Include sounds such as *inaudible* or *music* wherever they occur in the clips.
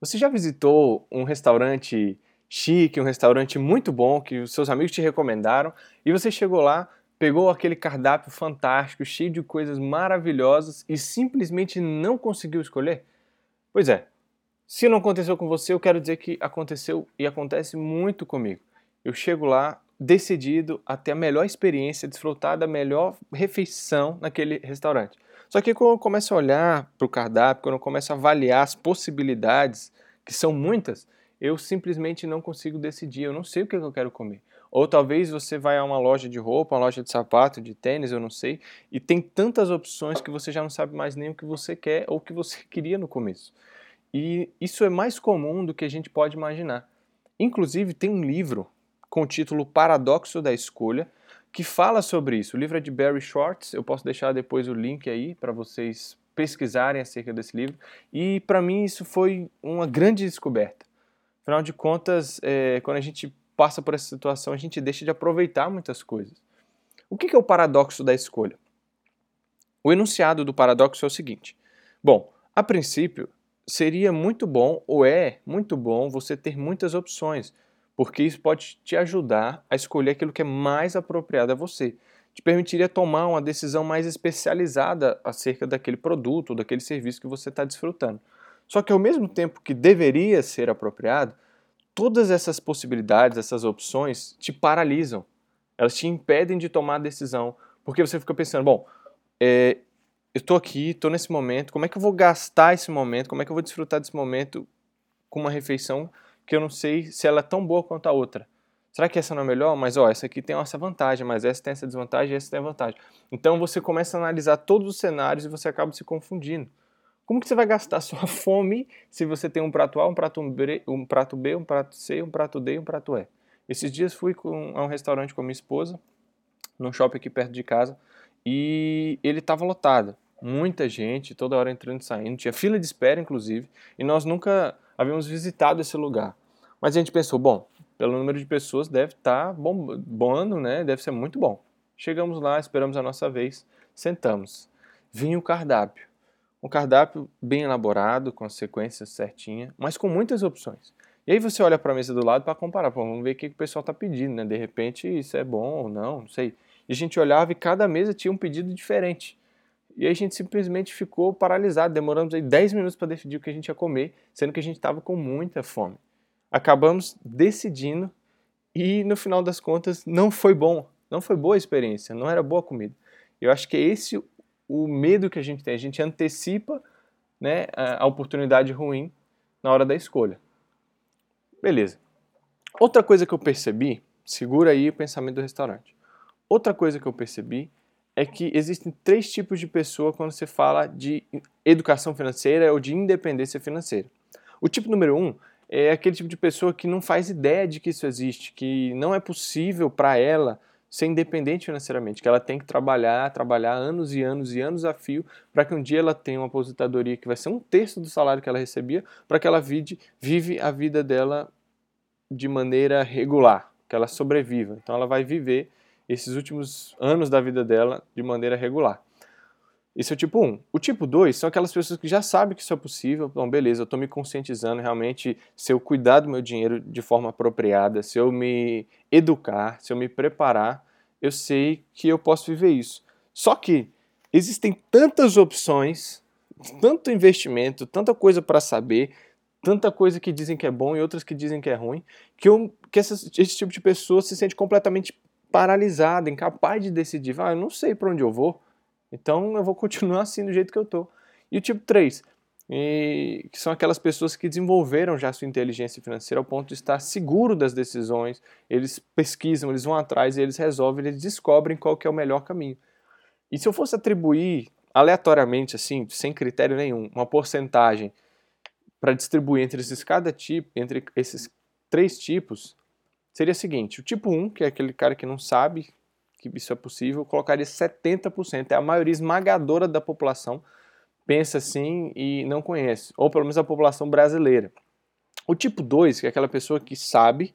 Você já visitou um restaurante chique, um restaurante muito bom que os seus amigos te recomendaram e você chegou lá, pegou aquele cardápio fantástico, cheio de coisas maravilhosas e simplesmente não conseguiu escolher? Pois é. Se não aconteceu com você, eu quero dizer que aconteceu e acontece muito comigo. Eu chego lá decidido a ter a melhor experiência, desfrutar da melhor refeição naquele restaurante. Só que quando eu começo a olhar para o cardápio, quando eu começo a avaliar as possibilidades, que são muitas, eu simplesmente não consigo decidir, eu não sei o que eu quero comer. Ou talvez você vai a uma loja de roupa, uma loja de sapato, de tênis, eu não sei, e tem tantas opções que você já não sabe mais nem o que você quer ou o que você *laughs* queria no começo. E isso é mais comum do que a gente pode imaginar. Inclusive, tem um livro com o título Paradoxo da Escolha, que fala sobre isso. O livro é de Barry Schwartz, eu posso deixar depois o link aí para vocês pesquisarem acerca desse livro. E para mim isso foi uma grande descoberta. Afinal de contas, é, quando a gente passa por essa situação, a gente deixa de aproveitar muitas coisas. O que é o paradoxo da escolha? O enunciado do paradoxo é o seguinte: bom, a princípio, seria muito bom, ou é muito bom, você ter muitas opções porque isso pode te ajudar a escolher aquilo que é mais apropriado a você. Te permitiria tomar uma decisão mais especializada acerca daquele produto, daquele serviço que você está desfrutando. Só que ao mesmo tempo que deveria ser apropriado, todas essas possibilidades, essas opções te paralisam. Elas te impedem de tomar a decisão, porque você fica pensando, bom, é, eu estou aqui, estou nesse momento, como é que eu vou gastar esse momento, como é que eu vou desfrutar desse momento com uma refeição que eu não sei se ela é tão boa quanto a outra. Será que essa não é melhor? Mas ó, essa aqui tem essa vantagem, mas essa tem essa desvantagem, essa tem a vantagem. Então você começa a analisar todos os cenários e você acaba se confundindo. Como que você vai gastar *laughs* sua fome se você tem um prato A, um prato B, um prato, B, um prato C, um prato D e um prato E? Esses dias fui com, a um restaurante com a minha esposa, num shopping aqui perto de casa, e ele estava lotado. Muita gente, toda hora entrando e saindo. Tinha fila de espera, inclusive, e nós nunca havíamos visitado esse lugar. Mas a gente pensou, bom, pelo número de pessoas deve estar tá bombando, né? Deve ser muito bom. Chegamos lá, esperamos a nossa vez, sentamos. Vinha o cardápio. Um cardápio bem elaborado, com a sequência certinha, mas com muitas opções. E aí você olha para a mesa do lado para comparar, Pô, vamos ver o que o pessoal está pedindo, né? De repente isso é bom ou não, não sei. E a gente olhava e cada mesa tinha um pedido diferente. E aí a gente simplesmente ficou paralisado, demoramos aí 10 minutos para decidir o que a gente ia comer, sendo que a gente estava com muita fome. Acabamos decidindo e no final das contas não foi bom, não foi boa a experiência, não era boa comida. Eu acho que é esse o medo que a gente tem, a gente antecipa né, a oportunidade ruim na hora da escolha. Beleza. Outra coisa que eu percebi, segura aí o pensamento do restaurante. Outra coisa que eu percebi é que existem três tipos de pessoa quando você fala de educação financeira ou de independência financeira. O tipo número um é aquele tipo de pessoa que não faz ideia de que isso existe, que não é possível para ela ser independente financeiramente, que ela tem que trabalhar, trabalhar anos e anos e anos a fio para que um dia ela tenha uma aposentadoria que vai ser um terço do salário que ela recebia, para que ela vive, vive a vida dela de maneira regular, que ela sobreviva. Então ela vai viver esses últimos anos da vida dela de maneira regular. Esse é o tipo 1. O tipo 2 são aquelas pessoas que já sabem que isso é possível. Então, beleza, eu estou me conscientizando realmente. Se eu cuidar do meu dinheiro de forma apropriada, se eu me educar, se eu me preparar, eu sei que eu posso viver isso. Só que existem tantas opções, tanto investimento, tanta coisa para saber, tanta coisa que dizem que é bom e outras que dizem que é ruim, que, eu, que essa, esse tipo de pessoa se sente completamente paralisada, incapaz de decidir, ah, eu não sei para onde eu vou, então eu vou *laughs* continuar assim do jeito que eu estou. E o tipo 3, e, que são aquelas pessoas que desenvolveram já sua inteligência financeira ao ponto de estar seguro das decisões, eles pesquisam, eles vão atrás, eles resolvem, eles descobrem qual que é o melhor caminho. E se eu fosse atribuir aleatoriamente, assim, sem critério nenhum, uma porcentagem para distribuir entre esses cada tipo, entre esses três tipos, seria o seguinte: o tipo 1, que é aquele cara que não sabe que isso é possível, eu colocaria 70%. É a maioria esmagadora da população pensa assim e não conhece, ou pelo menos a população brasileira. O tipo 2, que é aquela pessoa que sabe,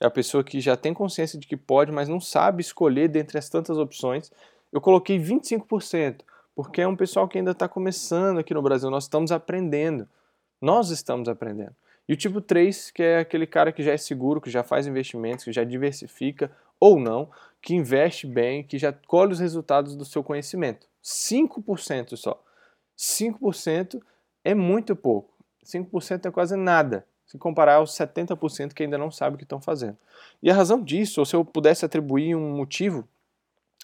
é a pessoa que já tem consciência de que pode, mas não sabe escolher dentre as tantas opções, eu coloquei 25%, porque é um pessoal que ainda está começando aqui no Brasil, nós estamos aprendendo. Nós estamos aprendendo. E o tipo 3, que é aquele cara que já é seguro, que já faz investimentos, que já diversifica ou não, que investe bem, que já colhe os resultados do seu conhecimento. 5% só. 5% é muito pouco. 5% é quase nada, se comparar aos 70% que ainda não sabem o que estão fazendo. E a razão disso, ou se eu pudesse atribuir um motivo,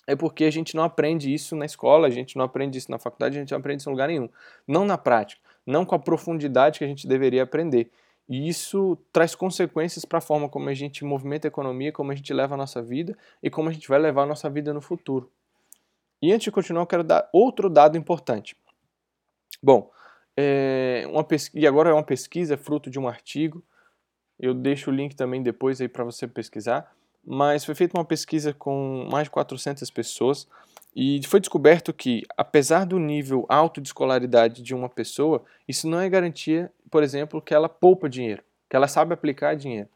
é porque a gente não aprende isso na escola, a gente não aprende isso na faculdade, a gente não aprende isso em lugar nenhum. Não na prática, não com a profundidade que a gente deveria aprender. E isso traz consequências para a forma como a gente movimenta a economia, como a gente leva a nossa vida e como a gente vai levar a nossa vida no futuro. E antes de continuar, eu quero dar outro dado importante. Bom, é uma pesquisa, e agora é uma pesquisa, é fruto de um artigo. Eu deixo o link também depois aí para você pesquisar. Mas foi feita uma pesquisa com mais de 400 pessoas e foi descoberto que, apesar do nível alto de escolaridade de uma pessoa, isso não é garantia, por exemplo, que ela poupa dinheiro, que ela sabe aplicar dinheiro.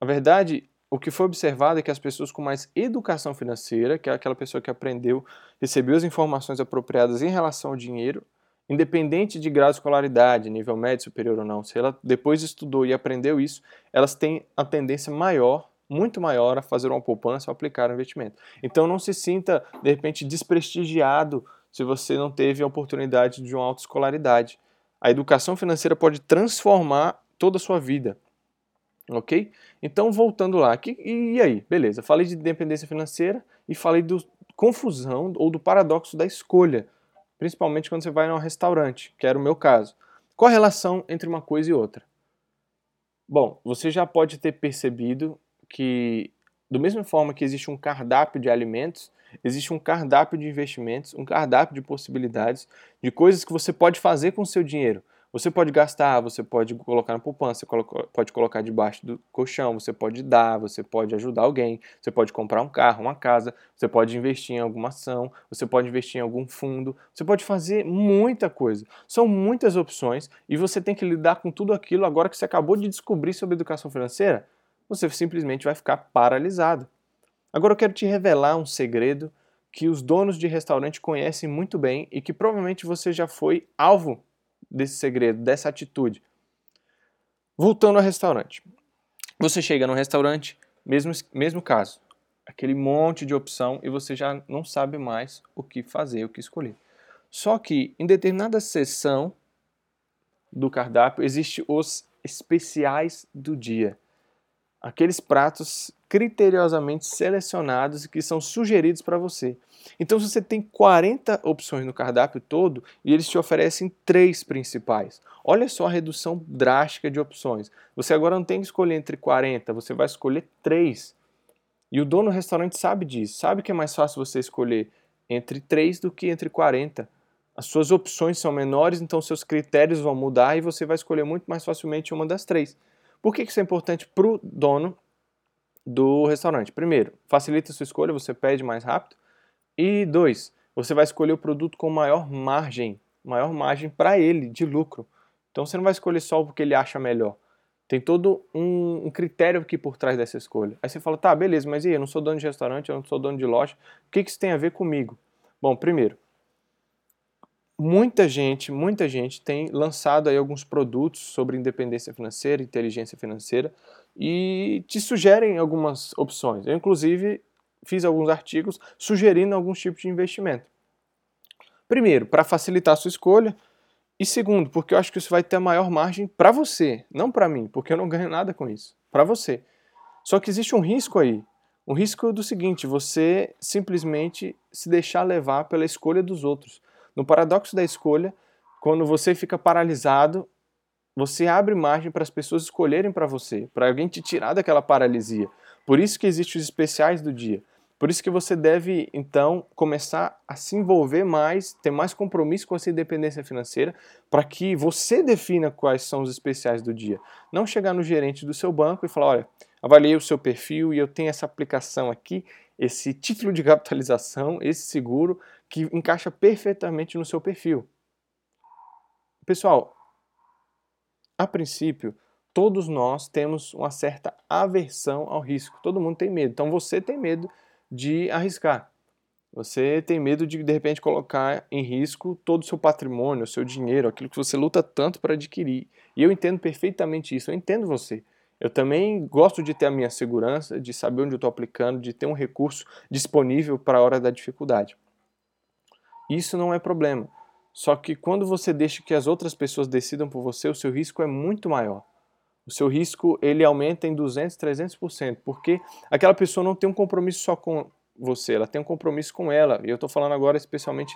Na verdade, o que foi observado é que as pessoas com mais educação financeira, que é aquela pessoa que aprendeu, recebeu as informações apropriadas em relação ao dinheiro, independente de grau de escolaridade, nível médio, superior ou não, se ela depois estudou e aprendeu isso, elas têm a tendência maior muito maior a fazer uma poupança ou aplicar um investimento. Então não se sinta, de repente, desprestigiado se você não teve a oportunidade de uma autoescolaridade. A educação financeira pode transformar toda a sua vida. Ok? Então, voltando lá, aqui, e aí? Beleza, falei de dependência financeira e falei do confusão ou do paradoxo da escolha, principalmente quando você vai num restaurante, que era o meu caso. Qual a relação entre uma coisa e outra? Bom, você já pode ter percebido que, do mesma forma que existe um cardápio de alimentos, existe um cardápio de investimentos, um cardápio de possibilidades, de coisas que você pode fazer com o seu dinheiro. Você pode gastar, você pode colocar na poupança, pode colocar debaixo do colchão, você pode dar, você pode ajudar alguém, você pode comprar um carro, uma casa, você pode investir em alguma ação, você pode investir em algum fundo, você pode fazer muita coisa. São muitas opções e você tem que lidar com tudo aquilo agora que você acabou de descobrir sobre educação financeira você simplesmente vai ficar paralisado. Agora eu quero te revelar um segredo que os donos de restaurante conhecem muito bem e que provavelmente você já foi alvo desse segredo, dessa atitude. Voltando ao restaurante. Você chega no restaurante, mesmo, mesmo caso, aquele monte de opção e você já não sabe mais o que fazer, o que escolher. Só que em determinada seção do cardápio existe os especiais do dia aqueles pratos criteriosamente selecionados que são sugeridos para você. Então, se você tem 40 opções no cardápio todo e eles te oferecem três principais, olha só a redução drástica de opções. Você agora não tem que escolher entre 40, você vai escolher três. E o dono do restaurante sabe disso, sabe que é mais fácil você escolher entre três do que entre 40. As suas opções são menores, então seus critérios vão mudar e você vai escolher muito mais facilmente uma das três. Por que isso é importante para o dono do restaurante? Primeiro, facilita a sua escolha, você pede mais rápido. E dois, você vai escolher o produto com maior margem, maior margem para ele de lucro. Então você não vai escolher só porque ele acha melhor. Tem todo um, um, critério aqui por trás dessa escolha. Aí você fala, tá, beleza, mas e aí, eu não sou dono de restaurante, eu não sou dono de loja, o que, que isso tem a ver comigo? Bom, primeiro, muita gente, muita gente tem lançado aí alguns produtos sobre independência financeira, inteligência financeira e te sugerem algumas opções. Eu inclusive fiz alguns artigos sugerindo alguns tipos de investimento. Primeiro, para facilitar a sua escolha, e segundo, porque eu acho que isso vai ter a maior margem para você, não para mim, porque eu não ganho nada com isso, para você. Só que existe um risco aí. Um risco do seguinte, você simplesmente se deixar levar pela escolha dos outros. No paradoxo da escolha, quando você fica paralisado, você abre margem para as pessoas escolherem para você, para alguém te tirar daquela paralisia. Por isso que existem os especiais do dia. Por isso que você deve, então, começar a se envolver mais, ter mais compromisso com a sua independência financeira, para que você defina quais são os especiais do dia. Não chegar no gerente do seu banco e falar, olha, avaliei o seu perfil e eu tenho essa aplicação aqui, esse título de capitalização, esse seguro, que encaixa perfeitamente no seu perfil. Pessoal, a princípio, todos nós temos uma certa aversão ao risco. Todo mundo tem medo. Então você tem medo de arriscar. Você tem medo de de repente colocar em risco todo o seu patrimônio, o seu dinheiro, aquilo que você luta tanto para adquirir. E eu entendo perfeitamente isso, eu entendo você. Eu também gosto de ter a minha segurança, de saber onde eu estou aplicando, de ter um recurso disponível para a hora da dificuldade. Isso não é problema. Só que quando você deixa que as outras pessoas decidam por você, o seu risco é muito maior. O seu risco ele aumenta em 200, 300%, porque aquela pessoa não tem um compromisso só com você, ela tem um compromisso com ela. E eu estou falando agora especialmente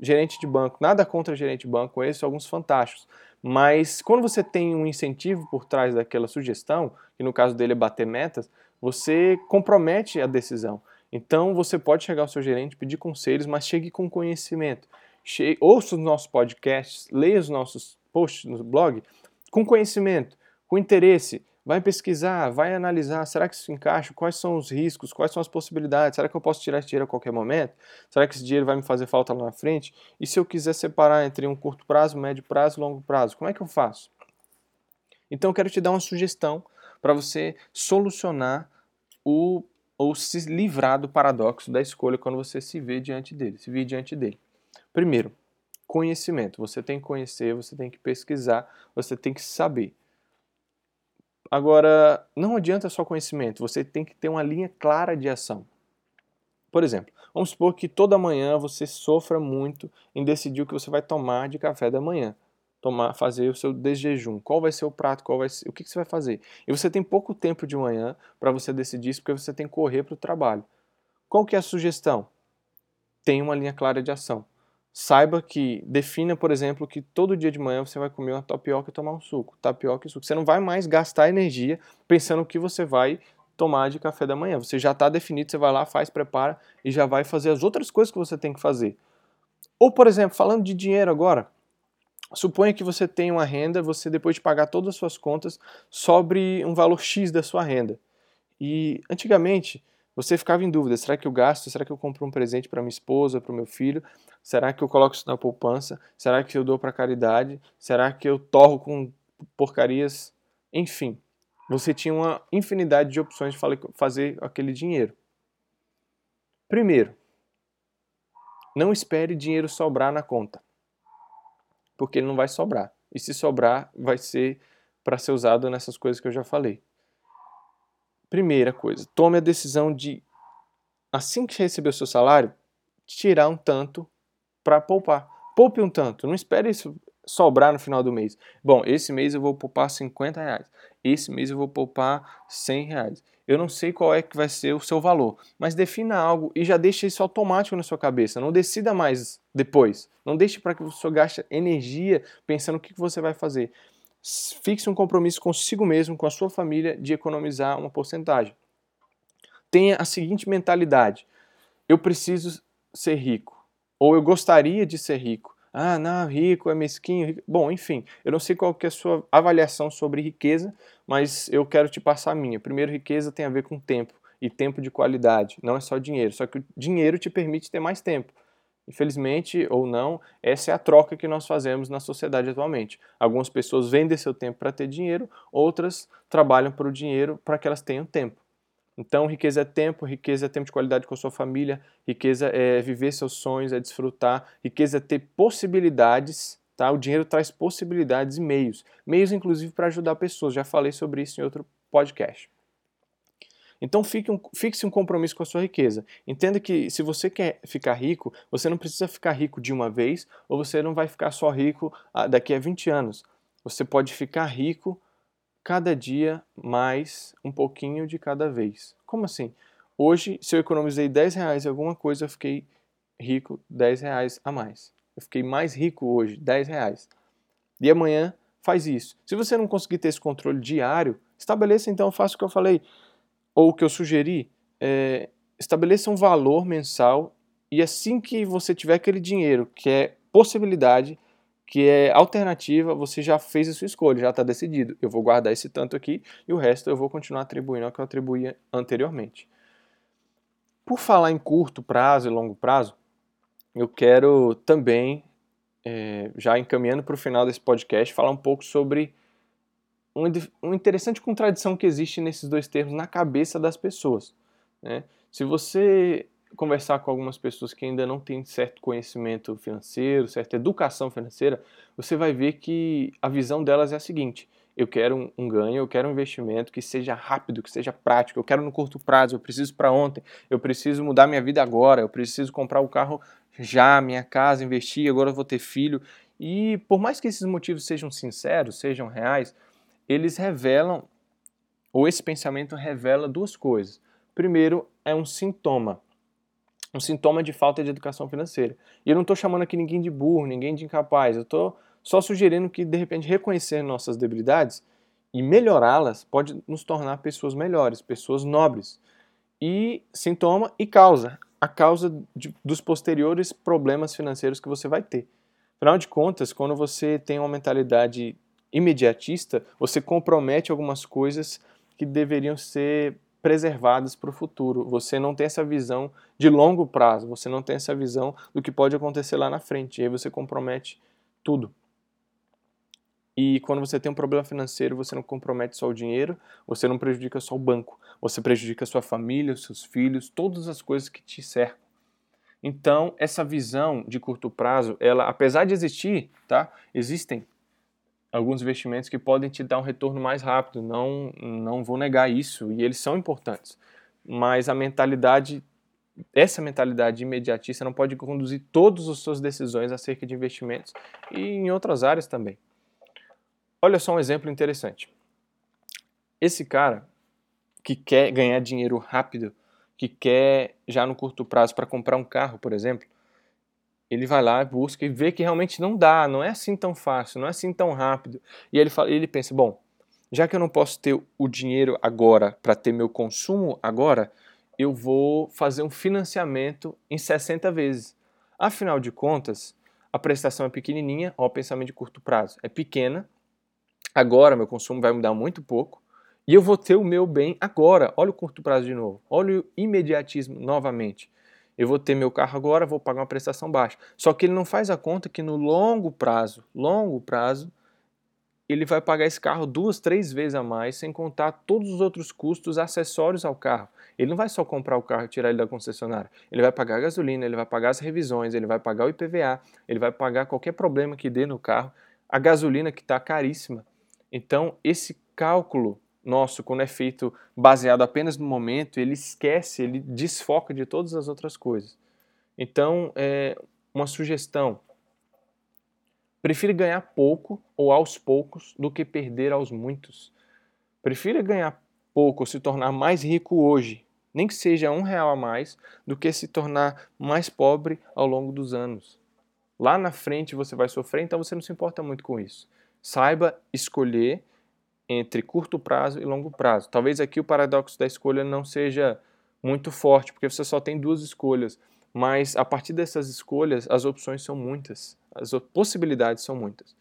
gerente de banco. Nada contra gerente de banco, esses alguns fantásticos. Mas quando você tem um incentivo por trás daquela sugestão, que no caso dele é bater metas, você compromete a decisão. Então você pode chegar ao seu gerente, pedir conselhos, mas chegue com conhecimento. Chegue, ouça os nossos podcasts, leia os nossos posts no blog com conhecimento, com interesse. Vai pesquisar, vai analisar, será que isso encaixa? Quais são os riscos? Quais são as possibilidades? Será que eu posso tirar esse dinheiro a qualquer momento? Será que esse dinheiro vai me fazer falta lá na frente? E se eu quiser separar entre um curto prazo, médio prazo longo prazo, como é que eu faço? Então eu quero te dar uma sugestão para você solucionar o ou se livrar do paradoxo da escolha quando você se vê diante dele, se vê diante dele. Primeiro, conhecimento. Você tem que conhecer, você tem que pesquisar, você tem que saber. Agora, não adianta só conhecimento, você tem que ter uma linha clara de ação. Por exemplo, vamos supor que toda manhã você sofra muito em decidir o que você vai tomar de café da manhã. Tomar, fazer o seu desjejum. Qual vai ser o prato, qual vai ser, o que, que você vai fazer? E você tem pouco tempo de manhã para você decidir isso, porque você tem que correr para o trabalho. Qual que é a sugestão? Tenha uma linha clara de ação saiba que defina, por exemplo, que todo dia de manhã você vai comer uma tapioca e tomar um suco, tapioca e suco. Você não vai mais gastar energia pensando o que você vai tomar de café da manhã. Você já está definido, você vai lá, faz, prepara e já vai fazer as outras coisas que você tem que fazer. Ou, por exemplo, falando de dinheiro agora, suponha que você tem uma renda, você depois de pagar todas as suas contas, sobre um valor X da sua renda. E antigamente você ficava em dúvida: será que eu gasto? Será que eu compro um presente para minha esposa, para o meu filho? Será que eu coloco isso na poupança? Será que eu dou para caridade? Será que eu torro com porcarias? Enfim, você tinha uma infinidade de opções de fazer aquele dinheiro. Primeiro, não espere dinheiro sobrar na conta, porque ele não vai sobrar. E se sobrar, vai ser para ser usado nessas coisas que eu já falei. Primeira coisa, tome a decisão de, assim que receber o seu salário, tirar um tanto para poupar. Poupe um tanto, não espere isso sobrar no final do mês. Bom, esse mês eu vou poupar 50 reais, esse mês eu vou poupar 100 reais. Eu não sei qual é que vai ser o seu valor, mas defina algo e já deixe isso automático na sua cabeça. Não decida mais depois. Não deixe para que você gaste energia pensando o que você vai fazer fixe um compromisso consigo mesmo, com a sua família, de economizar uma porcentagem. Tenha a seguinte mentalidade: eu preciso ser rico, ou eu gostaria de ser rico. Ah, não, rico é mesquinho. Rico. Bom, enfim, eu não sei qual que é a sua avaliação sobre riqueza, mas eu quero te passar a minha. Primeiro, riqueza tem a ver com tempo e tempo de qualidade, não é só dinheiro. Só que o dinheiro te permite ter mais tempo. Infelizmente ou não, essa é a troca que nós fazemos na sociedade atualmente. Algumas pessoas vendem seu tempo para ter dinheiro, outras trabalham para o dinheiro para que elas tenham tempo. Então, riqueza é tempo, riqueza é tempo de qualidade com a sua família, riqueza é viver seus sonhos, é desfrutar, riqueza é ter possibilidades, tá? O dinheiro traz possibilidades e meios, meios inclusive para ajudar pessoas. Já falei sobre isso em outro podcast. Então fique um, fixe um compromisso com a sua riqueza. Entenda que se você quer ficar rico, você não precisa ficar rico de uma vez, ou você não vai ficar só rico ah, daqui a 20 anos. Você pode ficar rico cada dia mais um pouquinho de cada vez. Como assim? Hoje, se eu economizei 10 reais em alguma coisa, eu fiquei rico 10 reais a mais. Eu fiquei mais rico hoje, 10 reais. E amanhã faz isso. Se você não conseguir ter esse controle diário, estabeleça então, faça o que eu falei ou o que eu sugeri, é, estabeleça um valor mensal e assim que você tiver aquele dinheiro, que é possibilidade, que é alternativa, você já fez a sua escolha, já está decidido. Eu vou guardar esse tanto aqui e o resto eu vou continuar atribuindo ao que eu atribuía anteriormente. Por falar em curto prazo e longo prazo, eu quero também, é, já encaminhando para o final desse podcast, falar um pouco sobre uma interessante contradição que existe nesses dois termos na cabeça das pessoas. Né? Se você conversar com algumas pessoas que ainda não têm certo conhecimento financeiro, certa educação financeira, você vai ver que a visão delas é a seguinte: eu quero um, um ganho, eu quero um investimento que seja rápido, que seja prático, eu quero no curto prazo, eu preciso para ontem, eu preciso mudar minha vida agora, eu preciso comprar o carro já, minha casa, investir, agora eu vou ter filho. E por mais que esses motivos sejam sinceros, sejam reais, eles revelam, ou esse pensamento revela duas coisas. Primeiro, é um sintoma. Um sintoma de falta de educação financeira. E eu não estou chamando aqui ninguém de burro, ninguém de incapaz. Eu estou só sugerindo que, de repente, reconhecer nossas debilidades e melhorá-las pode nos tornar pessoas melhores, pessoas nobres. E sintoma e causa. A causa de, dos posteriores problemas financeiros que você vai ter. Afinal de contas, quando você tem uma mentalidade imediatista, você compromete algumas coisas que deveriam ser preservadas para o futuro. Você não tem essa visão de longo prazo, você não tem essa visão do que pode acontecer lá na frente. E aí você compromete tudo. E quando você tem um problema financeiro, você não compromete só o dinheiro, você não prejudica só o banco, você prejudica a sua família, os seus filhos, todas as coisas que te cercam. Então, essa visão de curto prazo, ela, apesar de existir, tá? Existem alguns investimentos que podem te dar um retorno mais rápido, não, não vou negar isso, e eles são importantes. Mas a mentalidade, essa mentalidade imediatista não pode conduzir todas as suas decisões acerca de investimentos e em outras áreas também. Olha só um exemplo interessante. Esse cara que quer ganhar dinheiro rápido, que quer já no curto prazo para comprar um carro, por exemplo, ele vai lá, busca e vê que realmente não dá, não é assim tão fácil, não é assim tão rápido. E ele, fala, ele pensa, bom, já que eu não posso ter o dinheiro agora para ter meu consumo agora, eu vou fazer um financiamento em 60 vezes. Afinal de contas, a prestação é pequenininha, ó, o pensamento de curto prazo é pequena, agora meu consumo vai mudar muito pouco, e eu vou ter o meu bem agora. Olha o curto prazo de novo, olha o imediatismo novamente. Eu vou ter meu carro agora, vou pagar uma prestação baixa. Só que ele não faz a conta que no longo prazo, longo prazo, ele vai pagar esse carro duas, três vezes a mais, sem contar todos os outros custos acessórios ao carro. Ele não vai só comprar o carro e tirar ele da concessionária. Ele vai pagar a gasolina, ele vai pagar as revisões, ele vai pagar o IPVA, ele vai pagar qualquer problema que dê no carro, a gasolina que está caríssima. Então, esse cálculo nosso, quando é feito baseado apenas no momento, ele esquece, ele desfoca de todas as outras coisas. Então, é uma sugestão: prefira ganhar pouco ou aos poucos do que perder aos muitos. Prefira ganhar pouco ou se tornar mais rico hoje, nem que seja um real a mais, do que se tornar mais pobre ao longo dos anos. Lá na frente você vai sofrer, então você não se importa muito com isso. Saiba escolher entre curto prazo e longo prazo. Talvez aqui o paradoxo da escolha não seja muito forte, porque você só tem duas escolhas, mas a partir dessas escolhas as opções são muitas, as possibilidades são muitas.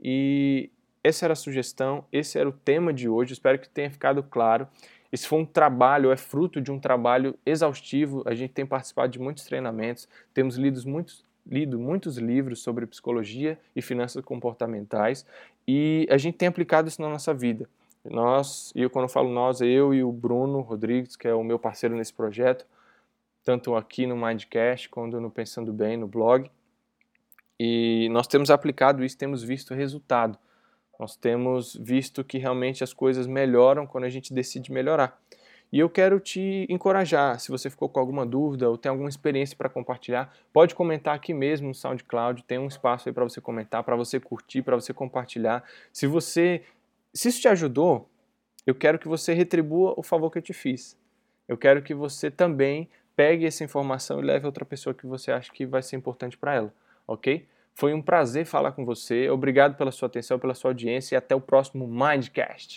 E essa era a sugestão, esse era o tema de hoje, espero que tenha ficado claro. Esse foi um trabalho, é fruto de um trabalho exaustivo. A gente tem participado de muitos treinamentos, temos lido muitos, lido muitos livros sobre psicologia e finanças comportamentais e a gente tem aplicado isso na nossa vida. Nós, e eu quando eu falo nós, eu e o Bruno Rodrigues, que é o meu parceiro nesse projeto, tanto aqui no Mindcast quanto no Pensando Bem, no blog. E nós temos aplicado isso, temos visto resultado. Nós temos visto que realmente as coisas melhoram quando a gente decide melhorar. E eu quero te encorajar, se você ficou com alguma dúvida ou tem alguma experiência para compartilhar, pode comentar aqui mesmo no SoundCloud, tem um espaço aí para você comentar, para você curtir, para você compartilhar. Se você se isso te ajudou, eu quero que você retribua o favor que eu te fiz. Eu quero que você também pegue essa informação e leve a outra pessoa que você acha que vai ser importante para ela, OK? Foi um prazer falar com você. Obrigado pela sua atenção, pela sua audiência e até o próximo Mindcast.